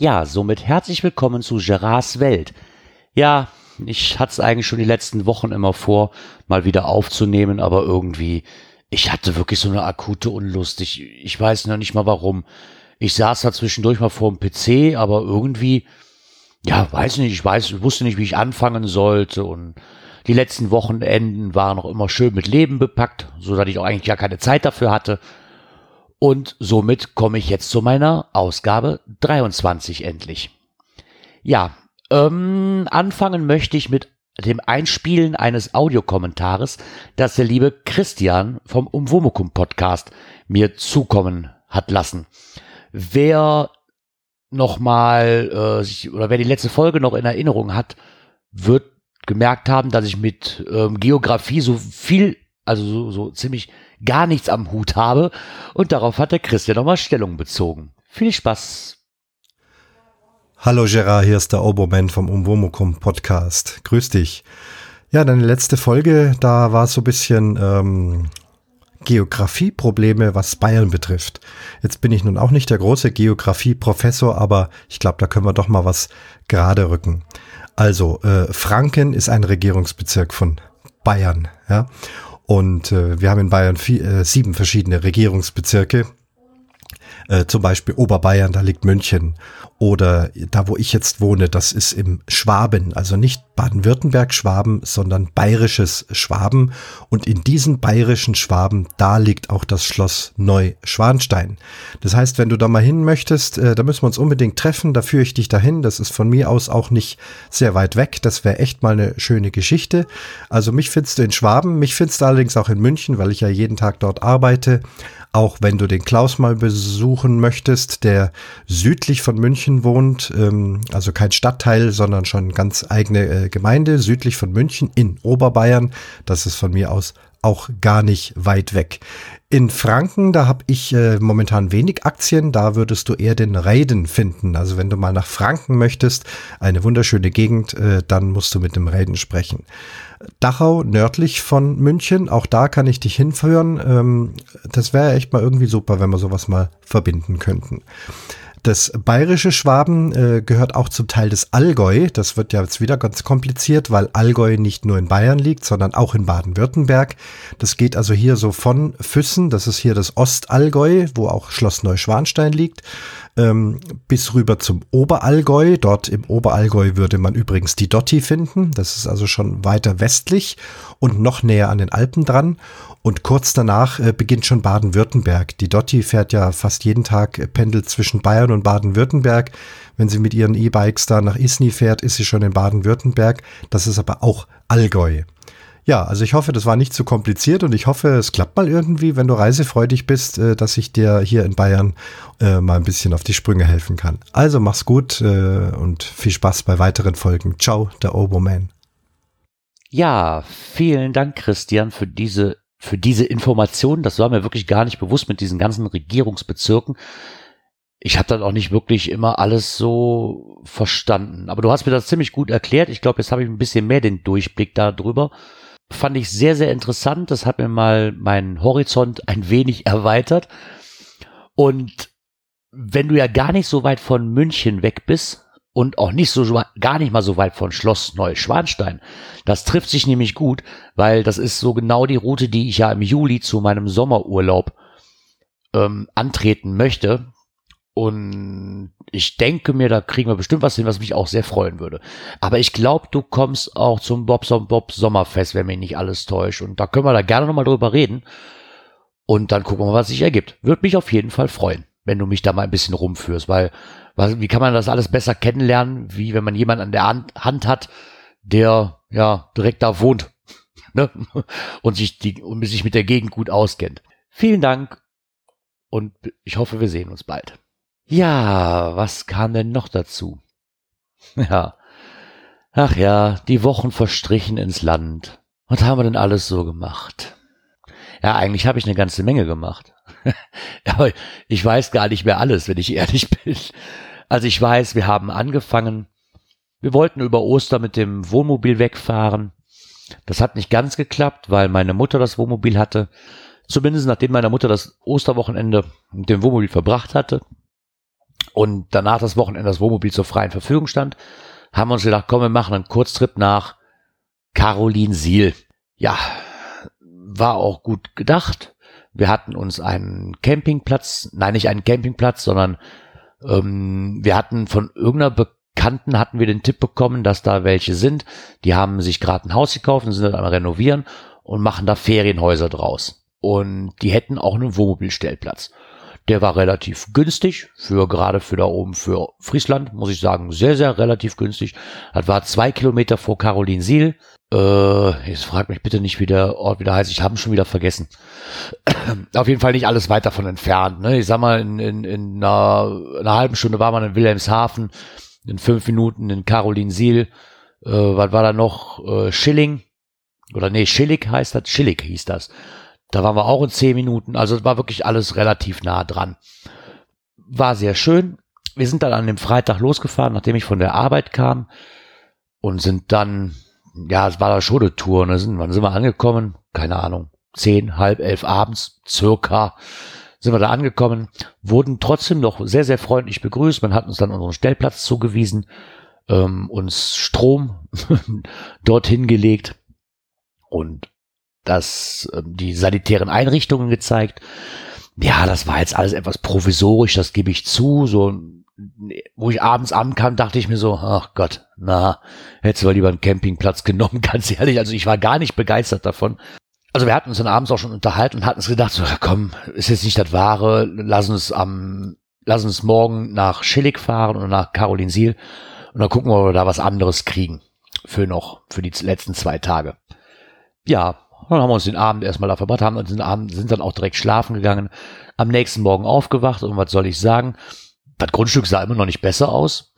Ja, somit herzlich willkommen zu Gerards Welt. Ja, ich hatte es eigentlich schon die letzten Wochen immer vor, mal wieder aufzunehmen, aber irgendwie, ich hatte wirklich so eine akute Unlust. Ich, ich weiß noch nicht mal warum. Ich saß da zwischendurch mal vor dem PC, aber irgendwie, ja, weiß nicht, ich weiß, ich wusste nicht, wie ich anfangen sollte und die letzten Wochenenden waren noch immer schön mit Leben bepackt, so dass ich auch eigentlich gar keine Zeit dafür hatte. Und somit komme ich jetzt zu meiner Ausgabe 23 endlich. Ja, ähm, anfangen möchte ich mit dem Einspielen eines Audiokommentares, das der liebe Christian vom Umwomukum Podcast mir zukommen hat lassen. Wer nochmal äh, sich, oder wer die letzte Folge noch in Erinnerung hat, wird gemerkt haben, dass ich mit ähm, Geografie so viel, also so, so ziemlich gar nichts am Hut habe. Und darauf hat der Christian nochmal Stellung bezogen. Viel Spaß. Hallo Gerard, hier ist der Oberman vom Umwomukum Podcast. Grüß dich. Ja, deine letzte Folge, da war so ein bisschen ähm, Geografieprobleme, was Bayern betrifft. Jetzt bin ich nun auch nicht der große Geografieprofessor, aber ich glaube, da können wir doch mal was gerade rücken. Also, äh, Franken ist ein Regierungsbezirk von Bayern, ja. Und äh, wir haben in Bayern vier, äh, sieben verschiedene Regierungsbezirke. Äh, zum Beispiel Oberbayern, da liegt München. Oder da, wo ich jetzt wohne, das ist im Schwaben, also nicht Baden-Württemberg Schwaben, sondern bayerisches Schwaben. Und in diesen bayerischen Schwaben, da liegt auch das Schloss Neuschwanstein. Das heißt, wenn du da mal hin möchtest, äh, da müssen wir uns unbedingt treffen, da führe ich dich dahin. Das ist von mir aus auch nicht sehr weit weg. Das wäre echt mal eine schöne Geschichte. Also mich findest du in Schwaben, mich findest du allerdings auch in München, weil ich ja jeden Tag dort arbeite. Auch wenn du den Klaus mal besuchen möchtest, der südlich von München wohnt, ähm, also kein Stadtteil, sondern schon ganz eigene äh, Gemeinde südlich von München in Oberbayern. Das ist von mir aus auch gar nicht weit weg. In Franken, da habe ich äh, momentan wenig Aktien, da würdest du eher den Raiden finden. Also wenn du mal nach Franken möchtest, eine wunderschöne Gegend, äh, dann musst du mit dem Raiden sprechen. Dachau nördlich von München. Auch da kann ich dich hinführen. Ähm, das wäre echt mal irgendwie super, wenn wir sowas mal verbinden könnten. Das bayerische Schwaben äh, gehört auch zum Teil des Allgäu. Das wird ja jetzt wieder ganz kompliziert, weil Allgäu nicht nur in Bayern liegt, sondern auch in Baden-Württemberg. Das geht also hier so von Füssen, das ist hier das Ostallgäu, wo auch Schloss Neuschwanstein liegt, ähm, bis rüber zum Oberallgäu. Dort im Oberallgäu würde man übrigens die Dotti finden. Das ist also schon weiter westlich und noch näher an den Alpen dran. Und kurz danach äh, beginnt schon Baden-Württemberg. Die Dotti fährt ja fast jeden Tag, äh, pendelt zwischen Bayern und Baden-Württemberg. Wenn sie mit ihren E-Bikes da nach Isny fährt, ist sie schon in Baden-Württemberg. Das ist aber auch Allgäu. Ja, also ich hoffe, das war nicht zu kompliziert und ich hoffe, es klappt mal irgendwie, wenn du reisefreudig bist, äh, dass ich dir hier in Bayern mal ein bisschen auf die Sprünge helfen kann. Also mach's gut und viel Spaß bei weiteren Folgen. Ciao, der Oboman. Ja, vielen Dank, Christian, für diese für diese Informationen. Das war mir wirklich gar nicht bewusst mit diesen ganzen Regierungsbezirken. Ich habe dann auch nicht wirklich immer alles so verstanden. Aber du hast mir das ziemlich gut erklärt. Ich glaube, jetzt habe ich ein bisschen mehr den Durchblick darüber. Fand ich sehr, sehr interessant. Das hat mir mal meinen Horizont ein wenig erweitert. Und wenn du ja gar nicht so weit von München weg bist, und auch nicht so gar nicht mal so weit von Schloss Neuschwanstein. Das trifft sich nämlich gut, weil das ist so genau die Route, die ich ja im Juli zu meinem Sommerurlaub ähm, antreten möchte. Und ich denke mir, da kriegen wir bestimmt was hin, was mich auch sehr freuen würde. Aber ich glaube, du kommst auch zum Bobson Bob Sommerfest, wenn mich nicht alles täuscht. Und da können wir da gerne nochmal drüber reden. Und dann gucken wir mal, was sich ergibt. Würde mich auf jeden Fall freuen, wenn du mich da mal ein bisschen rumführst, weil was, wie kann man das alles besser kennenlernen, wie wenn man jemanden an der Hand hat, der ja direkt da wohnt ne? und sich die und sich mit der Gegend gut auskennt. Vielen Dank und ich hoffe, wir sehen uns bald. Ja, was kam denn noch dazu? Ja. Ach ja, die Wochen verstrichen ins Land. Was haben wir denn alles so gemacht? Ja, eigentlich habe ich eine ganze Menge gemacht. Aber ich weiß gar nicht mehr alles, wenn ich ehrlich bin. Also ich weiß, wir haben angefangen, wir wollten über Ostern mit dem Wohnmobil wegfahren. Das hat nicht ganz geklappt, weil meine Mutter das Wohnmobil hatte. Zumindest nachdem meine Mutter das Osterwochenende mit dem Wohnmobil verbracht hatte. und danach das Wochenende das Wohnmobil zur freien Verfügung stand, haben wir uns gedacht, komm, wir machen einen Kurztrip nach Carolinsiel. Ja, war auch gut gedacht. Wir hatten uns einen Campingplatz, nein, nicht einen Campingplatz, sondern ähm, wir hatten von irgendeiner Bekannten hatten wir den Tipp bekommen, dass da welche sind. Die haben sich gerade ein Haus gekauft und sind dann am renovieren und machen da Ferienhäuser draus. Und die hätten auch einen Wohnmobilstellplatz. Der war relativ günstig für gerade für da oben für Friesland, muss ich sagen, sehr, sehr relativ günstig. Das war zwei Kilometer vor Carolinsiel. Äh, jetzt fragt mich bitte nicht, wie der Ort wieder heißt. Ich habe ihn schon wieder vergessen. Auf jeden Fall nicht alles weit davon entfernt. Ne? Ich sag mal, in, in, in einer, einer halben Stunde war man in Wilhelmshaven, in fünf Minuten in Carolinsiel. Äh, was war da noch? Äh, Schilling. Oder nee, Schillig heißt das. Schillig hieß das. Da waren wir auch in zehn Minuten. Also es war wirklich alles relativ nah dran. War sehr schön. Wir sind dann an dem Freitag losgefahren, nachdem ich von der Arbeit kam und sind dann, ja, es war da schon eine Tour. Ne? Sind, wann sind wir angekommen? Keine Ahnung. Zehn, halb elf abends, circa sind wir da angekommen, wurden trotzdem noch sehr, sehr freundlich begrüßt. Man hat uns dann unseren Stellplatz zugewiesen, ähm, uns Strom dorthin gelegt und das, ähm, die sanitären Einrichtungen gezeigt. Ja, das war jetzt alles etwas provisorisch, das gebe ich zu. So, wo ich abends ankam, dachte ich mir so, ach Gott, na, hättest du lieber einen Campingplatz genommen, ganz ehrlich. Also ich war gar nicht begeistert davon. Also wir hatten uns dann abends auch schon unterhalten und hatten uns gedacht, so, komm, ist jetzt nicht das Wahre, lass uns am, lass uns morgen nach Schillig fahren oder nach Carolinsiel und dann gucken wir, ob wir da was anderes kriegen für noch, für die letzten zwei Tage. Ja, dann haben wir uns den Abend erstmal da verbracht, haben uns den Abend, sind dann auch direkt schlafen gegangen, am nächsten Morgen aufgewacht und was soll ich sagen? Das Grundstück sah immer noch nicht besser aus,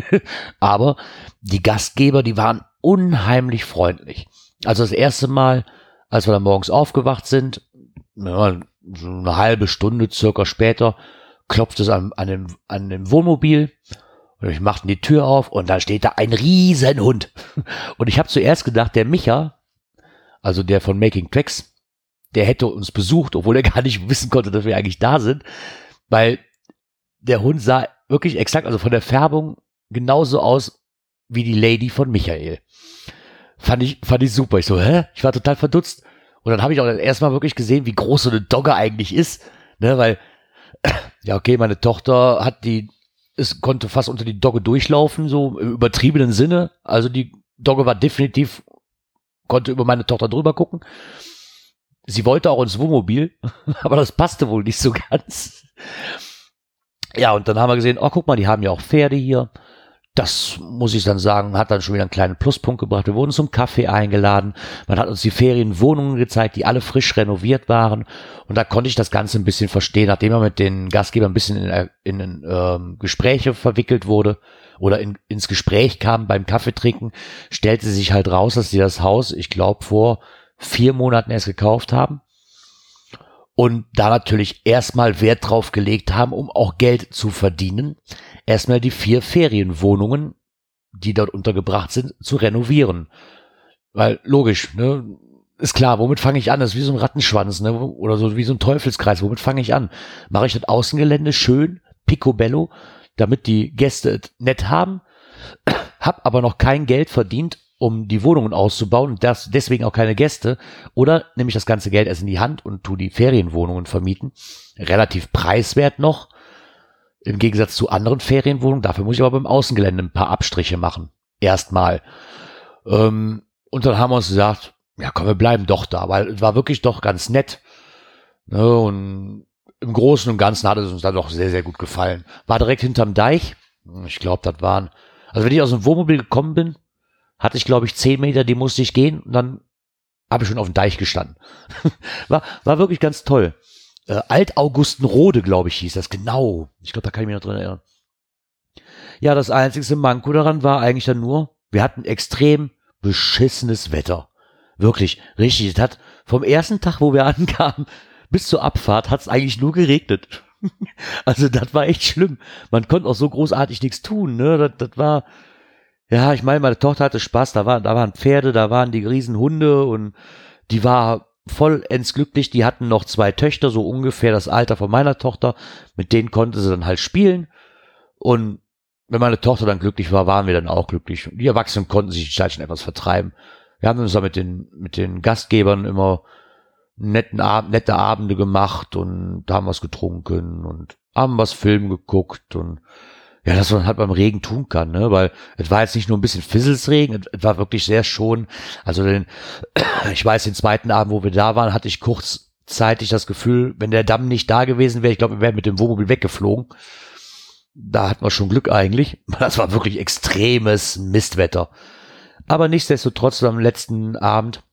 aber die Gastgeber, die waren unheimlich freundlich. Also das erste Mal, als wir dann morgens aufgewacht sind, ja, so eine halbe Stunde circa später, klopft es an, an, dem, an dem Wohnmobil und ich machten die Tür auf und da steht da ein Riesenhund. Und ich habe zuerst gedacht, der Micha, also der von Making Tracks, der hätte uns besucht, obwohl er gar nicht wissen konnte, dass wir eigentlich da sind, weil der Hund sah wirklich exakt, also von der Färbung genauso aus wie die Lady von Michael. Fand ich, fand ich super. Ich so, hä? Ich war total verdutzt. Und dann habe ich auch erstmal wirklich gesehen, wie groß so eine Dogge eigentlich ist. Ne, weil, ja, okay, meine Tochter hat die, es konnte fast unter die Dogge durchlaufen, so im übertriebenen Sinne. Also die Dogge war definitiv konnte über meine Tochter drüber gucken. Sie wollte auch ins Wohnmobil, aber das passte wohl nicht so ganz. Ja, und dann haben wir gesehen, oh, guck mal, die haben ja auch Pferde hier. Das muss ich dann sagen, hat dann schon wieder einen kleinen Pluspunkt gebracht. Wir wurden zum Kaffee eingeladen. Man hat uns die Ferienwohnungen gezeigt, die alle frisch renoviert waren. Und da konnte ich das Ganze ein bisschen verstehen, nachdem er mit den Gastgebern ein bisschen in, in, in ähm, Gespräche verwickelt wurde oder in, ins Gespräch kam beim Kaffeetrinken, stellte sich halt raus, dass sie das Haus, ich glaube, vor vier Monaten erst gekauft haben und da natürlich erstmal Wert drauf gelegt haben, um auch Geld zu verdienen, erstmal die vier Ferienwohnungen, die dort untergebracht sind, zu renovieren. Weil logisch, ne, ist klar, womit fange ich an? Das ist wie so ein Rattenschwanz, ne? Oder so wie so ein Teufelskreis. Womit fange ich an? Mache ich das Außengelände schön, picobello, damit die Gäste es nett haben, hab aber noch kein Geld verdient, um die Wohnungen auszubauen das deswegen auch keine Gäste. Oder nehme ich das ganze Geld erst in die Hand und tu die Ferienwohnungen vermieten. Relativ preiswert noch. Im Gegensatz zu anderen Ferienwohnungen. Dafür muss ich aber beim Außengelände ein paar Abstriche machen. Erstmal. Ähm, und dann haben wir uns gesagt, ja komm, wir bleiben doch da, weil es war wirklich doch ganz nett. Ne, und im Großen und Ganzen hat es uns dann doch sehr, sehr gut gefallen. War direkt hinterm Deich. Ich glaube, das waren, also wenn ich aus dem Wohnmobil gekommen bin, hatte ich, glaube ich, zehn Meter, die musste ich gehen und dann habe ich schon auf dem Deich gestanden. war, war wirklich ganz toll. Äh, Alt-Augustenrode, glaube ich, hieß das. Genau. Ich glaube, da kann ich mich noch dran erinnern. Ja, das einzigste Manko daran war eigentlich dann nur, wir hatten extrem beschissenes Wetter. Wirklich, richtig. Es hat vom ersten Tag, wo wir ankamen, bis zur Abfahrt hat es eigentlich nur geregnet. also das war echt schlimm. Man konnte auch so großartig nichts tun. Ne? Das, das war, ja, ich meine, meine Tochter hatte Spaß. Da waren, da waren Pferde, da waren die Riesenhunde und die war vollends glücklich. Die hatten noch zwei Töchter, so ungefähr das Alter von meiner Tochter. Mit denen konnte sie dann halt spielen. Und wenn meine Tochter dann glücklich war, waren wir dann auch glücklich. Die Erwachsenen konnten sich die Zeit schon etwas vertreiben. Wir haben uns da mit den, mit den Gastgebern immer netten Ab nette Abende gemacht und haben was getrunken und haben was Film geguckt und ja, das man halt beim Regen tun kann, ne? Weil es war jetzt nicht nur ein bisschen Fizzelsregen, es war wirklich sehr schon. Also den, ich weiß, den zweiten Abend, wo wir da waren, hatte ich kurzzeitig das Gefühl, wenn der Damm nicht da gewesen wäre, ich glaube, wir wären mit dem Wohnmobil weggeflogen. Da hatten wir schon Glück eigentlich. Das war wirklich extremes Mistwetter. Aber nichtsdestotrotz am letzten Abend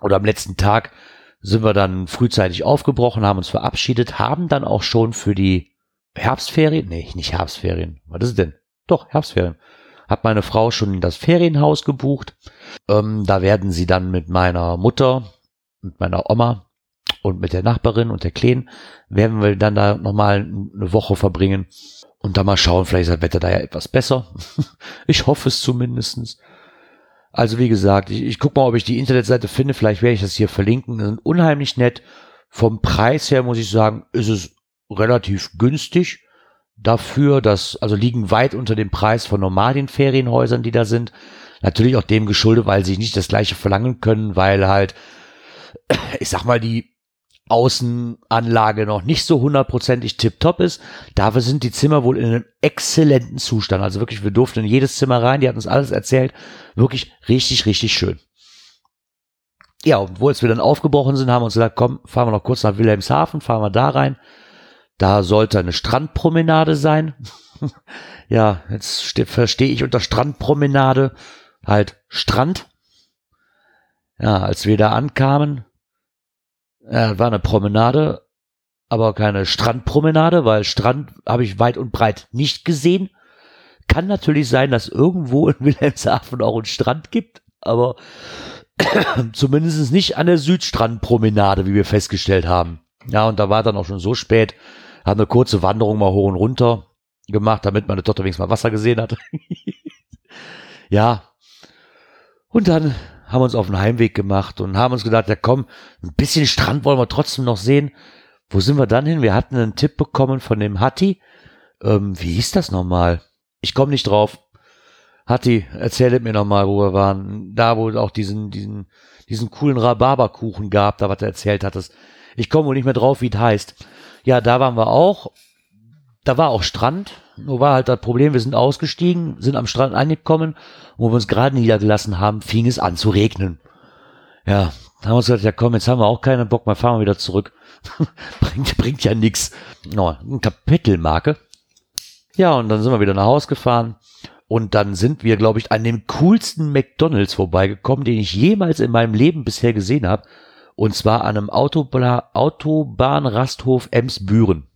oder am letzten Tag sind wir dann frühzeitig aufgebrochen, haben uns verabschiedet, haben dann auch schon für die Herbstferien, nee, nicht Herbstferien, was ist denn? Doch, Herbstferien. Hat meine Frau schon das Ferienhaus gebucht. Ähm, da werden sie dann mit meiner Mutter, mit meiner Oma und mit der Nachbarin und der Kleen, werden wir dann da nochmal eine Woche verbringen und dann mal schauen, vielleicht ist das Wetter da ja etwas besser. ich hoffe es zumindestens. Also wie gesagt, ich, ich gucke mal, ob ich die Internetseite finde. Vielleicht werde ich das hier verlinken. Unheimlich nett. Vom Preis her muss ich sagen, ist es relativ günstig dafür, dass, also liegen weit unter dem Preis von normalen Ferienhäusern, die da sind. Natürlich auch dem geschuldet, weil sie nicht das gleiche verlangen können, weil halt, ich sag mal, die Außenanlage noch nicht so hundertprozentig tipptopp ist. Dafür sind die Zimmer wohl in einem exzellenten Zustand. Also wirklich, wir durften in jedes Zimmer rein, die hat uns alles erzählt. Wirklich richtig, richtig schön. Ja, jetzt wir dann aufgebrochen sind, haben wir uns gesagt, komm, fahren wir noch kurz nach Wilhelmshaven, fahren wir da rein. Da sollte eine Strandpromenade sein. ja, jetzt verstehe ich unter Strandpromenade halt Strand. Ja, als wir da ankamen, ja, war eine Promenade, aber keine Strandpromenade, weil Strand habe ich weit und breit nicht gesehen. Kann natürlich sein, dass irgendwo in Wilhelmshaven auch einen Strand gibt, aber zumindest nicht an der Südstrandpromenade, wie wir festgestellt haben. Ja, und da war dann auch schon so spät, haben eine kurze Wanderung mal hoch und runter gemacht, damit meine Tochter wenigstens mal Wasser gesehen hat. ja. Und dann haben wir uns auf den Heimweg gemacht und haben uns gedacht, ja komm, ein bisschen Strand wollen wir trotzdem noch sehen. Wo sind wir dann hin? Wir hatten einen Tipp bekommen von dem Hatti. Ähm, wie hieß das nochmal? Ich komme nicht drauf. Hatti, erzählet mir nochmal, wo wir waren. Da, wo es auch diesen, diesen, diesen coolen Rhabarberkuchen gab, da was er erzählt hat. Ich komme wohl nicht mehr drauf, wie es heißt. Ja, da waren wir auch. Da war auch Strand. Nur war halt das Problem, wir sind ausgestiegen, sind am Strand angekommen. Wo wir uns gerade niedergelassen haben, fing es an zu regnen. Ja, haben wir uns gesagt, ja komm, jetzt haben wir auch keinen Bock, mal fahren wir wieder zurück. bringt, bringt ja nix. No, eine Kapitelmarke. Ja, und dann sind wir wieder nach Hause gefahren. Und dann sind wir, glaube ich, an dem coolsten McDonalds vorbeigekommen, den ich jemals in meinem Leben bisher gesehen habe. Und zwar an einem Autobahnrasthof Emsbüren.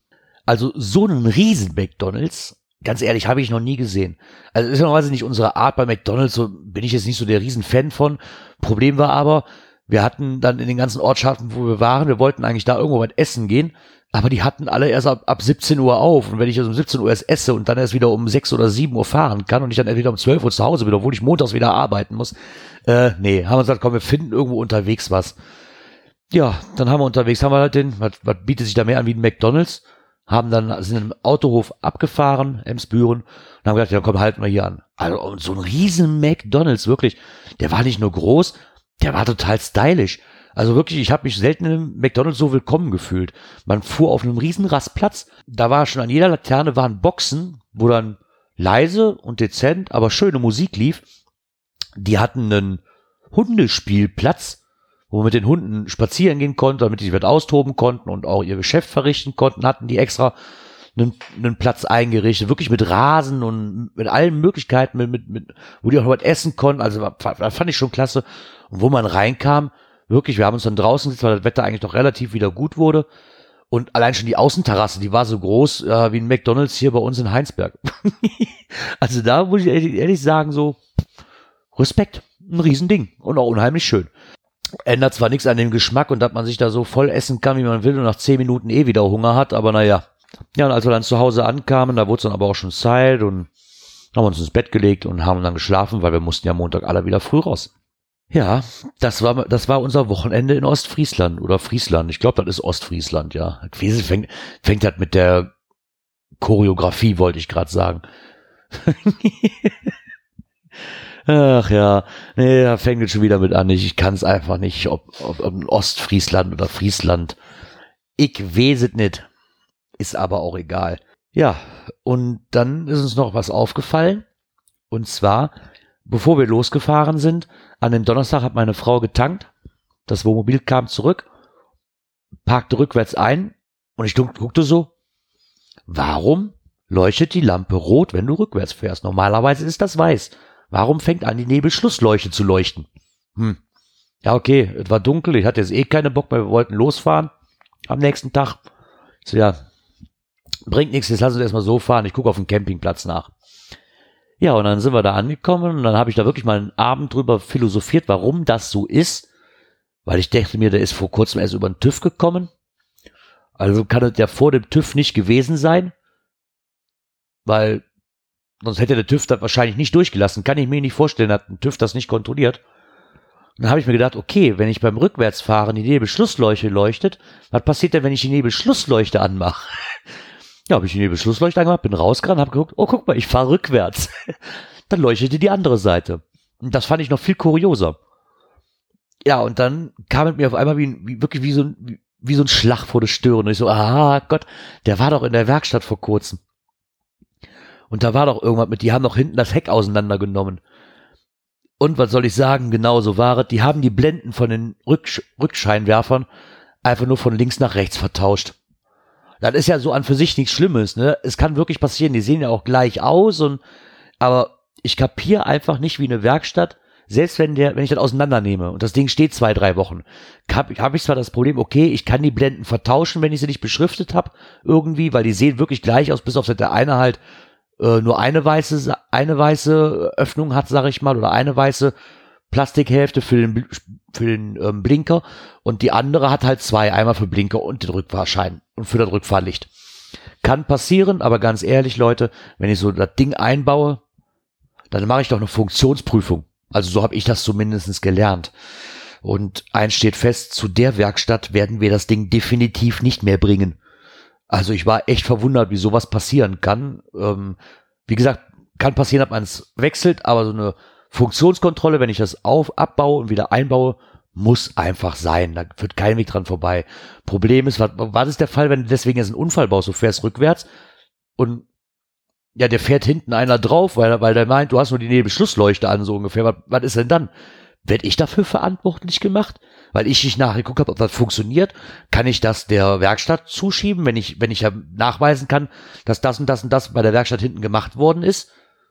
Also so einen riesen McDonalds, ganz ehrlich, habe ich noch nie gesehen. Also ist normalerweise nicht unsere Art bei McDonalds, so bin ich jetzt nicht so der Riesenfan von. Problem war aber, wir hatten dann in den ganzen Ortschaften, wo wir waren, wir wollten eigentlich da irgendwo was essen gehen, aber die hatten alle erst ab, ab 17 Uhr auf. Und wenn ich also um 17 Uhr erst esse und dann erst wieder um 6 oder 7 Uhr fahren kann und ich dann entweder um 12 Uhr zu Hause bin, obwohl ich montags wieder arbeiten muss, äh, nee, haben wir gesagt, komm, wir finden irgendwo unterwegs was. Ja, dann haben wir unterwegs, haben wir halt den, was, was bietet sich da mehr an wie ein McDonalds? Haben dann, sind im Autohof abgefahren, Emsbüren, und haben gesagt, ja komm, halten wir hier an. Also so ein riesen McDonalds, wirklich. Der war nicht nur groß, der war total stylisch. Also wirklich, ich habe mich selten im McDonalds so willkommen gefühlt. Man fuhr auf einem riesen Rastplatz. Da war schon an jeder Laterne waren Boxen, wo dann leise und dezent, aber schöne Musik lief. Die hatten einen Hundespielplatz, wo man mit den Hunden spazieren gehen konnte, damit die sich austoben konnten und auch ihr Geschäft verrichten konnten, hatten die extra einen, einen Platz eingerichtet, wirklich mit Rasen und mit allen Möglichkeiten, mit, mit, mit, wo die auch was essen konnten. Also das fand ich schon klasse. Und wo man reinkam, wirklich, wir haben uns dann draußen gesetzt, weil das Wetter eigentlich doch relativ wieder gut wurde. Und allein schon die Außenterrasse, die war so groß äh, wie ein McDonalds hier bei uns in Heinsberg. also da muss ich ehrlich, ehrlich sagen, so Respekt, ein Riesending und auch unheimlich schön ändert zwar nichts an dem Geschmack und dass man sich da so voll essen kann, wie man will und nach zehn Minuten eh wieder Hunger hat, aber naja. Ja, und als wir dann zu Hause ankamen, da wurde es dann aber auch schon Zeit und haben uns ins Bett gelegt und haben dann geschlafen, weil wir mussten ja Montag alle wieder früh raus. Ja, das war, das war unser Wochenende in Ostfriesland oder Friesland. Ich glaube, das ist Ostfriesland, ja. Fängt, fängt halt mit der Choreografie wollte ich gerade sagen. Ach ja, nee, da fängt es schon wieder mit an. Ich, kann es einfach nicht, ob, ob, ob Ostfriesland oder Friesland. Ich weiß es nicht. Ist aber auch egal. Ja, und dann ist uns noch was aufgefallen. Und zwar, bevor wir losgefahren sind, an dem Donnerstag hat meine Frau getankt. Das Wohnmobil kam zurück, parkte rückwärts ein und ich guckte so, warum leuchtet die Lampe rot, wenn du rückwärts fährst? Normalerweise ist das weiß. Warum fängt an, die Nebelschlussleuchte zu leuchten? Hm. Ja, okay, es war dunkel, ich hatte jetzt eh keine Bock mehr, wir wollten losfahren am nächsten Tag. So, ja, bringt nichts, jetzt lass uns erstmal so fahren, ich gucke auf dem Campingplatz nach. Ja, und dann sind wir da angekommen und dann habe ich da wirklich mal einen Abend drüber philosophiert, warum das so ist. Weil ich dachte mir, der ist vor kurzem erst über den TÜV gekommen. Also kann es ja vor dem TÜV nicht gewesen sein. Weil sonst hätte der TÜV das wahrscheinlich nicht durchgelassen. Kann ich mir nicht vorstellen, hat ein TÜV das nicht kontrolliert. Und dann habe ich mir gedacht, okay, wenn ich beim Rückwärtsfahren die Nebelschlussleuchte leuchtet, was passiert denn, wenn ich die Nebelschlussleuchte anmache? Ja, habe ich die Nebelschlussleuchte angemacht, bin rausgerannt, habe geguckt, oh, guck mal, ich fahre rückwärts. dann leuchtete die andere Seite. Und das fand ich noch viel kurioser. Ja, und dann kam es mir auf einmal wie, wie wirklich wie so, ein, wie, wie so ein Schlag vor der Stirn. Und ich so, ah Gott, der war doch in der Werkstatt vor kurzem. Und da war doch irgendwas mit, die haben doch hinten das Heck auseinandergenommen. Und was soll ich sagen, genau so war es. Die haben die Blenden von den Rücksch Rückscheinwerfern einfach nur von links nach rechts vertauscht. Das ist ja so an für sich nichts Schlimmes, ne? Es kann wirklich passieren, die sehen ja auch gleich aus und, aber ich kapiere einfach nicht, wie eine Werkstatt, selbst wenn der, wenn ich das auseinandernehme und das Ding steht zwei, drei Wochen, habe hab ich zwar das Problem, okay, ich kann die Blenden vertauschen, wenn ich sie nicht beschriftet habe, irgendwie, weil die sehen wirklich gleich aus, bis auf der eine halt äh, nur eine weiße, eine weiße Öffnung hat, sag ich mal, oder eine weiße Plastikhälfte für den, für den ähm, Blinker und die andere hat halt zwei, einmal für Blinker und den Rückfahrschein und für das Rückfahrlicht. Kann passieren, aber ganz ehrlich, Leute, wenn ich so das Ding einbaue, dann mache ich doch eine Funktionsprüfung. Also so habe ich das zumindest gelernt. Und eins steht fest, zu der Werkstatt werden wir das Ding definitiv nicht mehr bringen. Also ich war echt verwundert, wie sowas passieren kann. Ähm, wie gesagt, kann passieren, dass man es wechselt, aber so eine Funktionskontrolle, wenn ich das auf, abbaue und wieder einbaue, muss einfach sein. Da führt kein Weg dran vorbei. Problem ist, was, was ist der Fall, wenn du deswegen jetzt einen Unfall baust? Du fährst rückwärts und ja, der fährt hinten einer drauf, weil, weil der meint, du hast nur die Nebelschlussleuchte an, so ungefähr. Was, was ist denn dann? Werd ich dafür verantwortlich gemacht? Weil ich nicht nachgeguckt habe, ob das funktioniert, kann ich das der Werkstatt zuschieben, wenn ich, wenn ich ja nachweisen kann, dass das und das und das bei der Werkstatt hinten gemacht worden ist?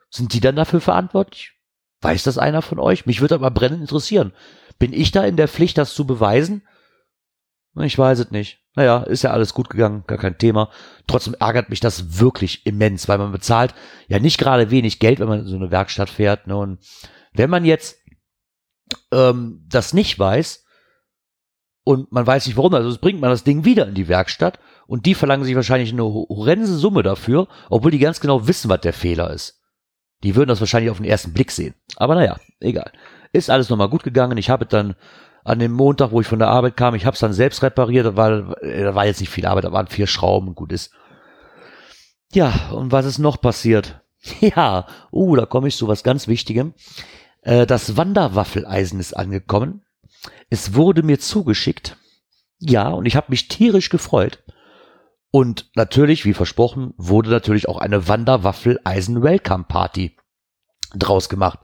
Sind die dann dafür verantwortlich? Weiß das einer von euch? Mich würde aber brennend interessieren. Bin ich da in der Pflicht, das zu beweisen? Ich weiß es nicht. Naja, ist ja alles gut gegangen, gar kein Thema. Trotzdem ärgert mich das wirklich immens, weil man bezahlt ja nicht gerade wenig Geld, wenn man in so eine Werkstatt fährt. Ne? Und wenn man jetzt ähm, das nicht weiß und man weiß nicht warum, also bringt man das Ding wieder in die Werkstatt und die verlangen sich wahrscheinlich eine horrende Summe dafür, obwohl die ganz genau wissen, was der Fehler ist. Die würden das wahrscheinlich auf den ersten Blick sehen. Aber naja, egal. Ist alles nochmal gut gegangen. Ich habe dann an dem Montag, wo ich von der Arbeit kam, ich habe es dann selbst repariert. Da war, da war jetzt nicht viel Arbeit, da waren vier Schrauben gut ist. Ja, und was ist noch passiert? Ja, uh, da komme ich zu was ganz Wichtigem. Äh, das Wanderwaffeleisen ist angekommen. Es wurde mir zugeschickt. Ja, und ich habe mich tierisch gefreut. Und natürlich, wie versprochen, wurde natürlich auch eine Wanderwaffel-Eisen-Welcome-Party draus gemacht.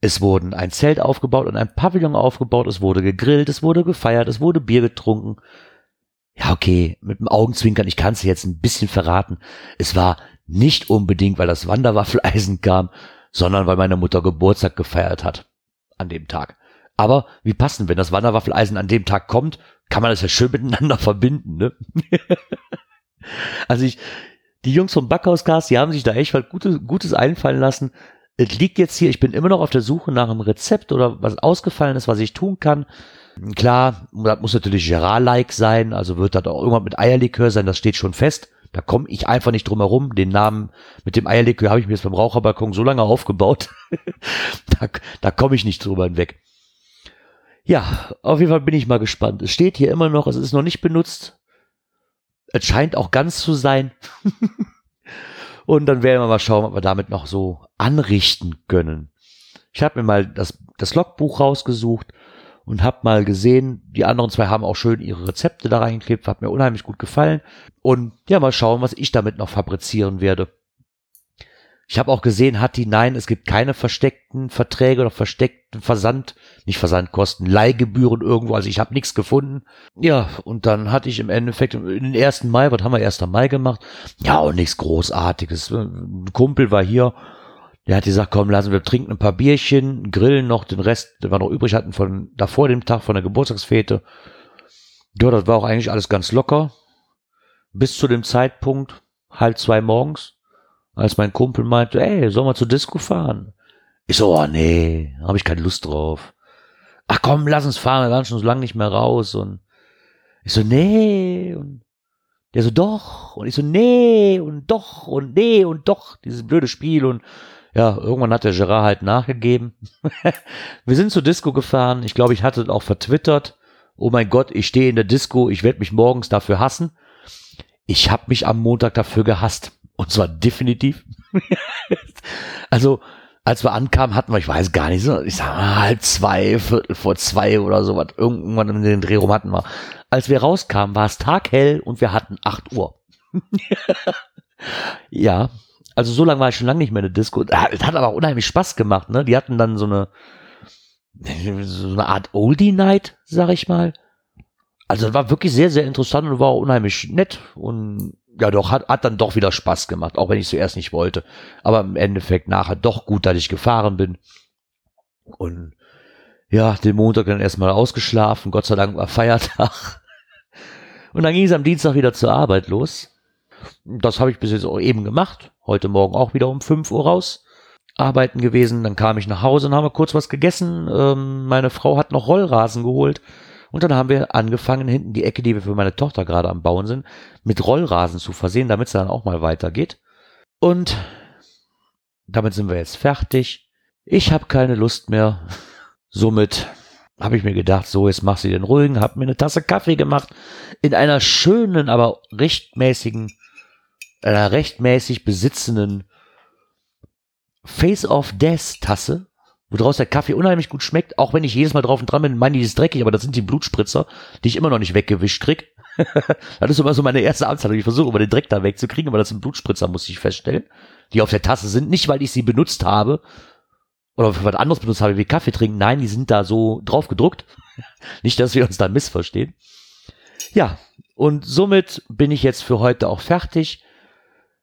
Es wurden ein Zelt aufgebaut und ein Pavillon aufgebaut, es wurde gegrillt, es wurde gefeiert, es wurde Bier getrunken. Ja, okay, mit dem Augenzwinkern, ich kann es jetzt ein bisschen verraten. Es war nicht unbedingt, weil das Wanderwaffeleisen kam, sondern weil meine Mutter Geburtstag gefeiert hat an dem Tag. Aber wie passend, wenn das Wanderwaffeleisen an dem Tag kommt, kann man das ja schön miteinander verbinden, ne? also ich, die Jungs vom Backhauscast, die haben sich da echt was Gutes, Gutes einfallen lassen. Es liegt jetzt hier, ich bin immer noch auf der Suche nach einem Rezept oder was ausgefallen ist, was ich tun kann. Klar, das muss natürlich Gerard-like sein, also wird das auch irgendwann mit Eierlikör sein, das steht schon fest. Da komme ich einfach nicht drum herum. Den Namen mit dem Eierlikör habe ich mir jetzt beim Raucherbalkon so lange aufgebaut. da da komme ich nicht drüber hinweg. Ja, auf jeden Fall bin ich mal gespannt. Es steht hier immer noch, es ist noch nicht benutzt. Es scheint auch ganz zu sein. Und dann werden wir mal schauen, ob wir damit noch so anrichten können. Ich habe mir mal das, das Logbuch rausgesucht und habe mal gesehen, die anderen zwei haben auch schön ihre Rezepte da reingeklebt, hat mir unheimlich gut gefallen. Und ja, mal schauen, was ich damit noch fabrizieren werde. Ich habe auch gesehen, hat die, nein, es gibt keine versteckten Verträge oder versteckten Versand, nicht Versandkosten, Leihgebühren irgendwo, also ich habe nichts gefunden. Ja, und dann hatte ich im Endeffekt den ersten Mai, was haben wir 1. Mai gemacht? Ja, und nichts Großartiges. Ein Kumpel war hier, der hat gesagt, komm, lassen wir trinken ein paar Bierchen, grillen noch den Rest, den wir noch übrig hatten von davor dem Tag von der Geburtstagsfete. Ja, das war auch eigentlich alles ganz locker. Bis zu dem Zeitpunkt, halb zwei morgens als mein Kumpel meinte, ey, sollen wir zur Disco fahren? Ich so, oh nee, habe ich keine Lust drauf. Ach komm, lass uns fahren, wir waren schon so lange nicht mehr raus. Und ich so, nee. Und der so, doch. Und ich so, nee und doch und nee und doch. Dieses blöde Spiel. Und ja, irgendwann hat der Gerard halt nachgegeben. wir sind zur Disco gefahren. Ich glaube, ich hatte auch vertwittert. Oh mein Gott, ich stehe in der Disco. Ich werde mich morgens dafür hassen. Ich habe mich am Montag dafür gehasst. Und zwar definitiv. also, als wir ankamen, hatten wir, ich weiß gar nicht so, ich sag mal halb zwei, Viertel vor zwei oder so was. Irgendwann in den Dreh rum hatten wir. Als wir rauskamen, war es taghell und wir hatten acht Uhr. ja, also so lange war ich schon lange nicht mehr in der Disco. Es hat aber unheimlich Spaß gemacht, ne? Die hatten dann so eine, so eine Art Oldie Night, sag ich mal. Also es war wirklich sehr, sehr interessant und war unheimlich nett und ja doch, hat, hat dann doch wieder Spaß gemacht, auch wenn ich zuerst nicht wollte. Aber im Endeffekt nachher doch gut, dass ich gefahren bin. Und ja, den Montag dann erstmal ausgeschlafen. Gott sei Dank war Feiertag. Und dann ging es am Dienstag wieder zur Arbeit los. Das habe ich bis jetzt auch eben gemacht. Heute Morgen auch wieder um 5 Uhr raus. Arbeiten gewesen. Dann kam ich nach Hause und habe kurz was gegessen. Ähm, meine Frau hat noch Rollrasen geholt. Und dann haben wir angefangen, hinten die Ecke, die wir für meine Tochter gerade am Bauen sind, mit Rollrasen zu versehen, damit es dann auch mal weitergeht. Und damit sind wir jetzt fertig. Ich habe keine Lust mehr. Somit habe ich mir gedacht, so, jetzt mach sie den ruhigen, habe mir eine Tasse Kaffee gemacht, in einer schönen, aber rechtmäßigen, einer rechtmäßig besitzenden Face of Death Tasse woraus der Kaffee unheimlich gut schmeckt, auch wenn ich jedes Mal drauf und dran bin, meine die ist dreckig, aber das sind die Blutspritzer, die ich immer noch nicht weggewischt krieg. das ist immer so meine erste Anzahlung. Ich versuche immer den Dreck da wegzukriegen, aber das sind Blutspritzer, muss ich feststellen, die auf der Tasse sind. Nicht, weil ich sie benutzt habe oder für was anderes benutzt habe wie Kaffee trinken. Nein, die sind da so drauf gedruckt. nicht, dass wir uns da missverstehen. Ja, und somit bin ich jetzt für heute auch fertig.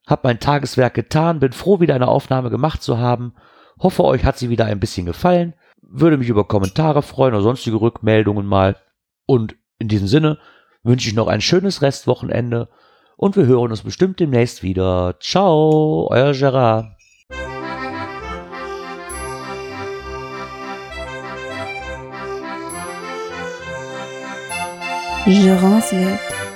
Hab mein Tageswerk getan, bin froh, wieder eine Aufnahme gemacht zu haben Hoffe, euch hat sie wieder ein bisschen gefallen. Würde mich über Kommentare freuen oder sonstige Rückmeldungen mal. Und in diesem Sinne wünsche ich noch ein schönes Restwochenende und wir hören uns bestimmt demnächst wieder. Ciao, euer Gerard. Gerards Welt,